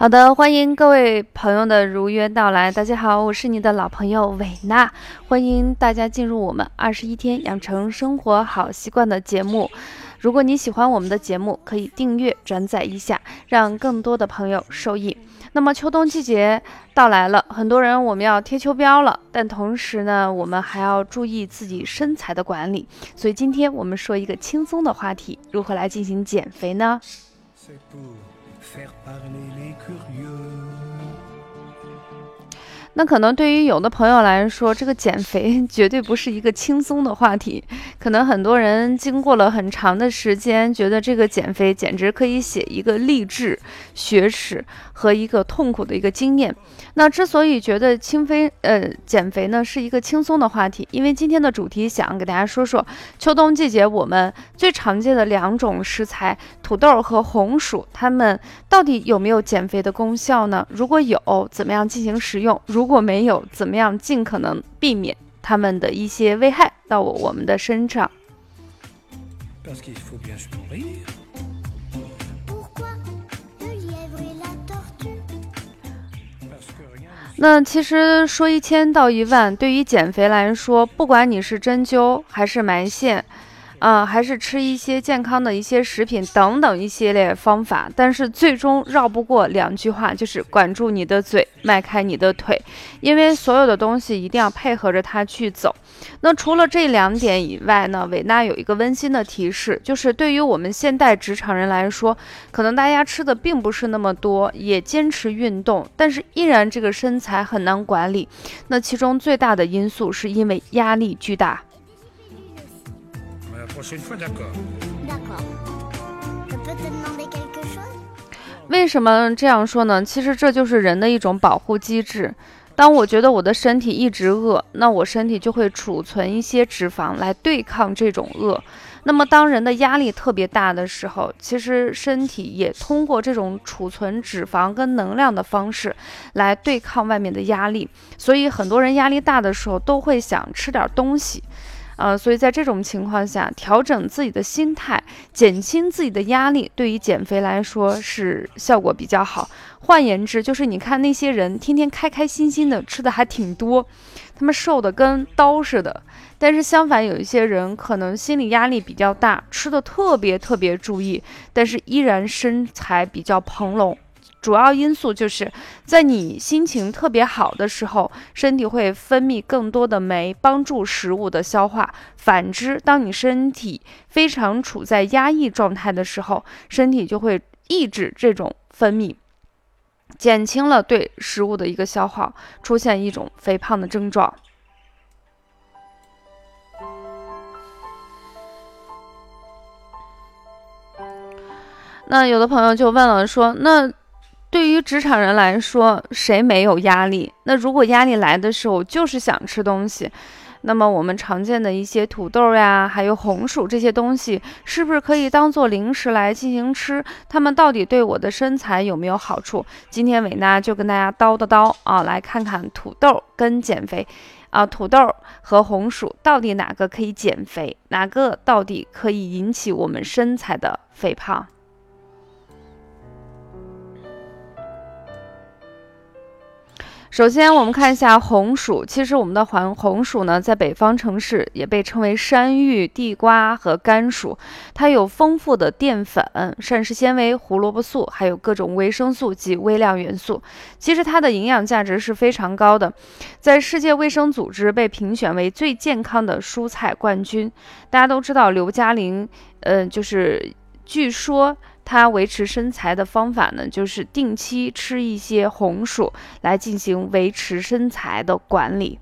好的，欢迎各位朋友的如约到来。大家好，我是你的老朋友伟娜，欢迎大家进入我们二十一天养成生活好习惯的节目。如果你喜欢我们的节目，可以订阅转载一下，让更多的朋友受益。那么秋冬季节到来了，很多人我们要贴秋膘了，但同时呢，我们还要注意自己身材的管理。所以今天我们说一个轻松的话题，如何来进行减肥呢？faire parler les curieux. 那可能对于有的朋友来说，这个减肥 绝对不是一个轻松的话题。可能很多人经过了很长的时间，觉得这个减肥简直可以写一个励志学史和一个痛苦的一个经验。那之所以觉得轻飞呃减肥呢是一个轻松的话题，因为今天的主题想给大家说说秋冬季节我们最常见的两种食材土豆和红薯，它们到底有没有减肥的功效呢？如果有，怎么样进行食用？如果没有，怎么样尽可能避免它们的一些危害到我我们的身上？那其实说一千道一万，对于减肥来说，不管你是针灸还是埋线。啊，还是吃一些健康的一些食品等等一系列方法，但是最终绕不过两句话，就是管住你的嘴，迈开你的腿，因为所有的东西一定要配合着它去走。那除了这两点以外呢，伟娜有一个温馨的提示，就是对于我们现代职场人来说，可能大家吃的并不是那么多，也坚持运动，但是依然这个身材很难管理。那其中最大的因素是因为压力巨大。为什么这样说呢？其实这就是人的一种保护机制。当我觉得我的身体一直饿，那我身体就会储存一些脂肪来对抗这种饿。那么当人的压力特别大的时候，其实身体也通过这种储存脂肪跟能量的方式来对抗外面的压力。所以很多人压力大的时候都会想吃点东西。呃，所以在这种情况下，调整自己的心态，减轻自己的压力，对于减肥来说是效果比较好。换言之，就是你看那些人天天开开心心的吃的还挺多，他们瘦的跟刀似的。但是相反，有一些人可能心理压力比较大，吃的特别特别注意，但是依然身材比较蓬隆。主要因素就是在你心情特别好的时候，身体会分泌更多的酶，帮助食物的消化。反之，当你身体非常处在压抑状态的时候，身体就会抑制这种分泌，减轻了对食物的一个消耗，出现一种肥胖的症状。那有的朋友就问了，说那。对于职场人来说，谁没有压力？那如果压力来的时候，就是想吃东西，那么我们常见的一些土豆呀，还有红薯这些东西，是不是可以当做零食来进行吃？它们到底对我的身材有没有好处？今天伟娜就跟大家叨叨叨啊，来看看土豆跟减肥啊，土豆和红薯到底哪个可以减肥，哪个到底可以引起我们身材的肥胖？首先，我们看一下红薯。其实，我们的黄红薯呢，在北方城市也被称为山芋、地瓜和甘薯。它有丰富的淀粉、膳食纤维、胡萝卜素，还有各种维生素及微量元素。其实，它的营养价值是非常高的，在世界卫生组织被评选为最健康的蔬菜冠军。大家都知道，刘嘉玲，嗯，就是据说。它维持身材的方法呢，就是定期吃一些红薯来进行维持身材的管理。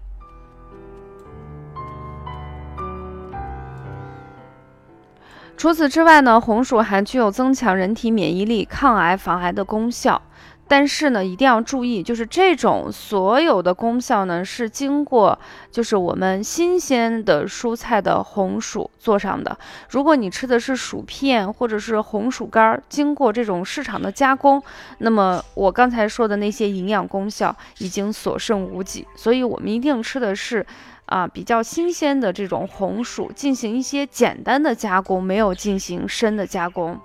除此之外呢，红薯还具有增强人体免疫力、抗癌防癌的功效。但是呢，一定要注意，就是这种所有的功效呢，是经过就是我们新鲜的蔬菜的红薯做上的。如果你吃的是薯片或者是红薯干儿，经过这种市场的加工，那么我刚才说的那些营养功效已经所剩无几。所以，我们一定吃的是啊比较新鲜的这种红薯，进行一些简单的加工，没有进行深的加工。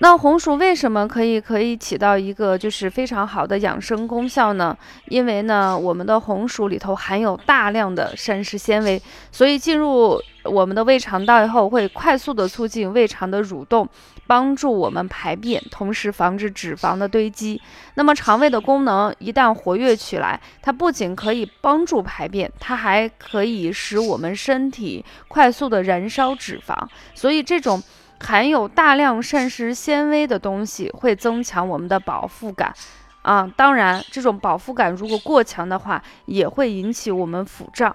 那红薯为什么可以可以起到一个就是非常好的养生功效呢？因为呢，我们的红薯里头含有大量的膳食纤维，所以进入我们的胃肠道以后，会快速的促进胃肠的蠕动，帮助我们排便，同时防止脂肪的堆积。那么肠胃的功能一旦活跃起来，它不仅可以帮助排便，它还可以使我们身体快速的燃烧脂肪。所以这种。含有大量膳食纤维的东西会增强我们的饱腹感，啊，当然，这种饱腹感如果过强的话，也会引起我们腹胀。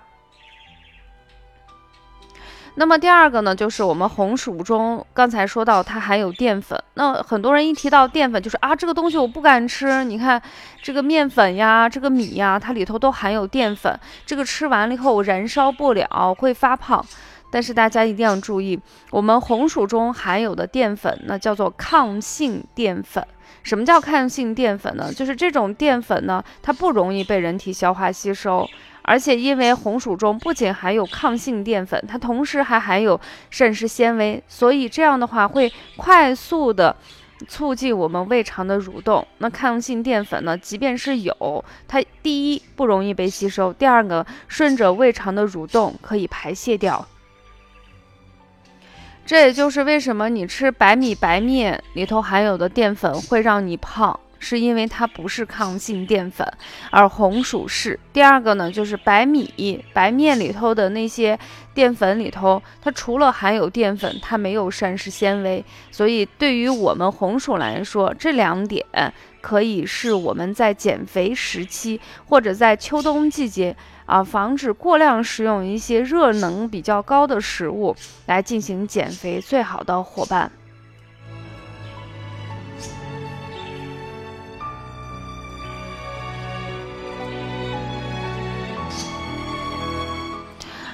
那么第二个呢，就是我们红薯中，刚才说到它含有淀粉，那很多人一提到淀粉，就是啊，这个东西我不敢吃。你看，这个面粉呀，这个米呀，它里头都含有淀粉，这个吃完了以后我燃烧不了，会发胖。但是大家一定要注意，我们红薯中含有的淀粉，那叫做抗性淀粉。什么叫抗性淀粉呢？就是这种淀粉呢，它不容易被人体消化吸收，而且因为红薯中不仅含有抗性淀粉，它同时还含有膳食纤维，所以这样的话会快速的促进我们胃肠的蠕动。那抗性淀粉呢，即便是有，它第一不容易被吸收，第二个顺着胃肠的蠕动可以排泄掉。这也就是为什么你吃白米白面里头含有的淀粉会让你胖，是因为它不是抗性淀粉，而红薯是。第二个呢，就是白米白面里头的那些淀粉里头，它除了含有淀粉，它没有膳食纤维，所以对于我们红薯来说，这两点可以是我们在减肥时期或者在秋冬季节。啊，防止过量食用一些热能比较高的食物来进行减肥最好的伙伴。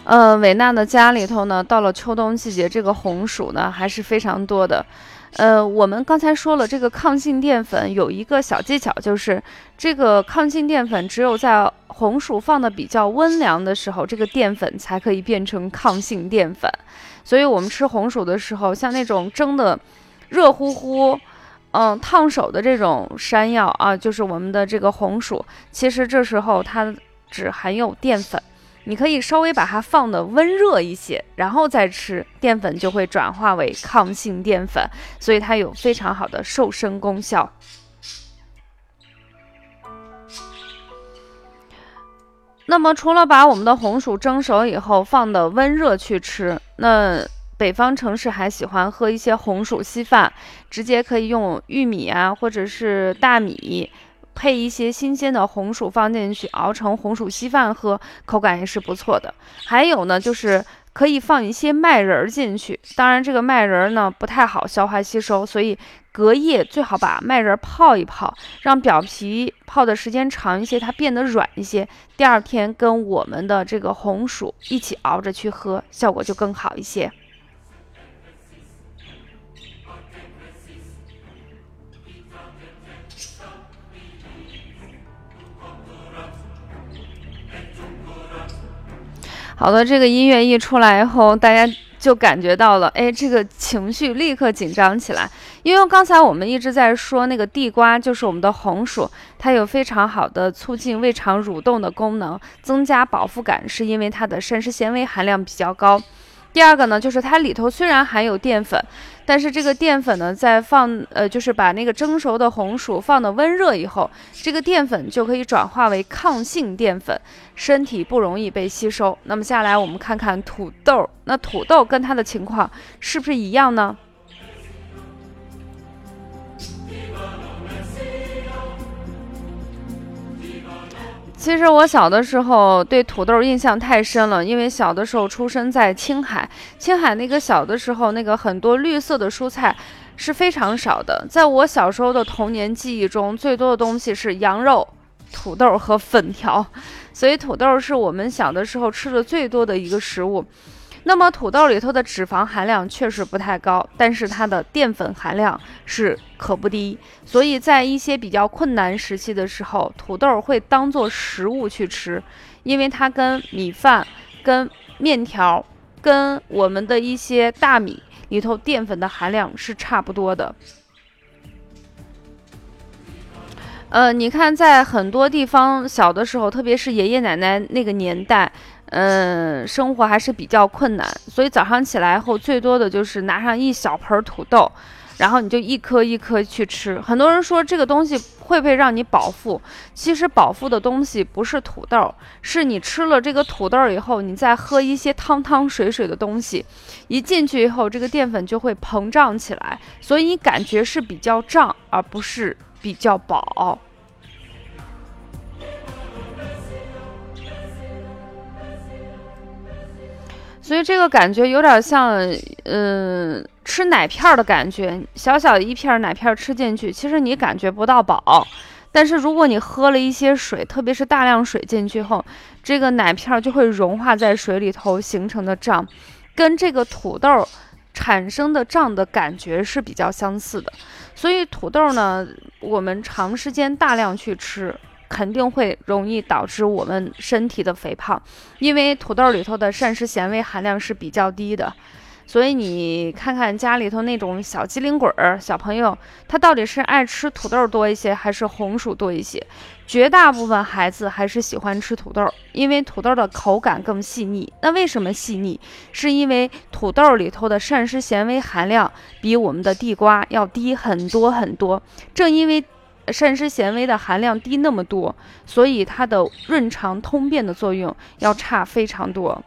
呃，伟娜的家里头呢，到了秋冬季节，这个红薯呢还是非常多的。呃，我们刚才说了，这个抗性淀粉有一个小技巧，就是这个抗性淀粉只有在红薯放的比较温凉的时候，这个淀粉才可以变成抗性淀粉。所以，我们吃红薯的时候，像那种蒸的热乎乎、嗯烫手的这种山药啊，就是我们的这个红薯，其实这时候它只含有淀粉。你可以稍微把它放的温热一些，然后再吃，淀粉就会转化为抗性淀粉，所以它有非常好的瘦身功效。那么，除了把我们的红薯蒸熟以后放的温热去吃，那北方城市还喜欢喝一些红薯稀饭，直接可以用玉米啊，或者是大米。配一些新鲜的红薯放进去，熬成红薯稀饭喝，口感也是不错的。还有呢，就是可以放一些麦仁儿进去。当然，这个麦仁儿呢不太好消化吸收，所以隔夜最好把麦仁泡一泡，让表皮泡的时间长一些，它变得软一些。第二天跟我们的这个红薯一起熬着去喝，效果就更好一些。好的，这个音乐一出来以后，大家就感觉到了，哎，这个情绪立刻紧张起来。因为刚才我们一直在说那个地瓜，就是我们的红薯，它有非常好的促进胃肠蠕动的功能，增加饱腹感，是因为它的膳食纤维含量比较高。第二个呢，就是它里头虽然含有淀粉，但是这个淀粉呢，在放呃，就是把那个蒸熟的红薯放的温热以后，这个淀粉就可以转化为抗性淀粉，身体不容易被吸收。那么下来我们看看土豆，那土豆跟它的情况是不是一样呢？其实我小的时候对土豆印象太深了，因为小的时候出生在青海，青海那个小的时候那个很多绿色的蔬菜是非常少的。在我小时候的童年记忆中，最多的东西是羊肉、土豆和粉条，所以土豆是我们小的时候吃的最多的一个食物。那么土豆里头的脂肪含量确实不太高，但是它的淀粉含量是可不低。所以在一些比较困难时期的时候，土豆会当做食物去吃，因为它跟米饭、跟面条、跟我们的一些大米里头淀粉的含量是差不多的。呃，你看，在很多地方，小的时候，特别是爷爷奶奶那个年代。嗯，生活还是比较困难，所以早上起来后，最多的就是拿上一小盆土豆。然后你就一颗一颗去吃。很多人说这个东西会不会让你饱腹？其实饱腹的东西不是土豆，是你吃了这个土豆以后，你再喝一些汤汤水水的东西，一进去以后，这个淀粉就会膨胀起来，所以你感觉是比较胀，而不是比较饱。所以这个感觉有点像，嗯，吃奶片的感觉。小小一片奶片吃进去，其实你感觉不到饱。但是如果你喝了一些水，特别是大量水进去后，这个奶片就会融化在水里头形成的胀，跟这个土豆产生的胀的感觉是比较相似的。所以土豆呢，我们长时间大量去吃。肯定会容易导致我们身体的肥胖，因为土豆里头的膳食纤维含量是比较低的，所以你看看家里头那种小机灵鬼儿小朋友，他到底是爱吃土豆多一些还是红薯多一些？绝大部分孩子还是喜欢吃土豆，因为土豆的口感更细腻。那为什么细腻？是因为土豆里头的膳食纤维含量比我们的地瓜要低很多很多。正因为膳食纤维的含量低那么多，所以它的润肠通便的作用要差非常多。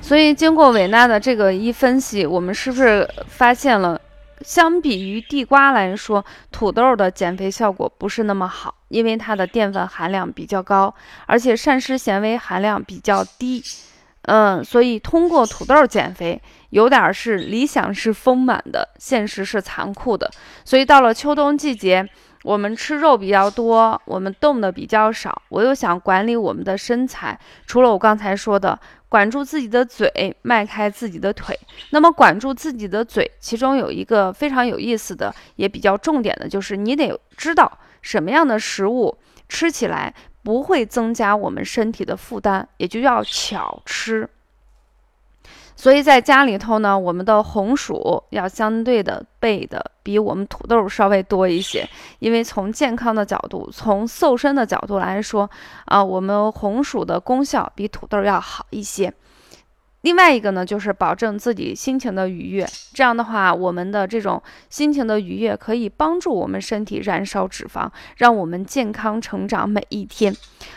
所以经过韦娜的这个一分析，我们是不是发现了，相比于地瓜来说，土豆的减肥效果不是那么好，因为它的淀粉含量比较高，而且膳食纤维含量比较低。嗯，所以通过土豆减肥，有点是理想是丰满的，现实是残酷的。所以到了秋冬季节，我们吃肉比较多，我们动的比较少。我又想管理我们的身材，除了我刚才说的管住自己的嘴，迈开自己的腿，那么管住自己的嘴，其中有一个非常有意思的，也比较重点的，就是你得知道什么样的食物吃起来。不会增加我们身体的负担，也就要巧吃。所以在家里头呢，我们的红薯要相对的备的比我们土豆稍微多一些，因为从健康的角度，从瘦身的角度来说，啊，我们红薯的功效比土豆要好一些。另外一个呢，就是保证自己心情的愉悦。这样的话，我们的这种心情的愉悦可以帮助我们身体燃烧脂肪，让我们健康成长每一天。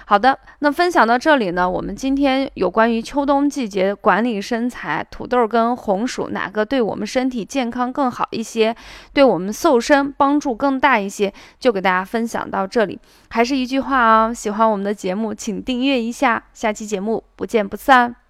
好的，那分享到这里呢，我们今天有关于秋冬季节管理身材，土豆跟红薯哪个对我们身体健康更好一些，对我们瘦身帮助更大一些，就给大家分享到这里。还是一句话啊，喜欢我们的节目，请订阅一下，下期节目不见不散。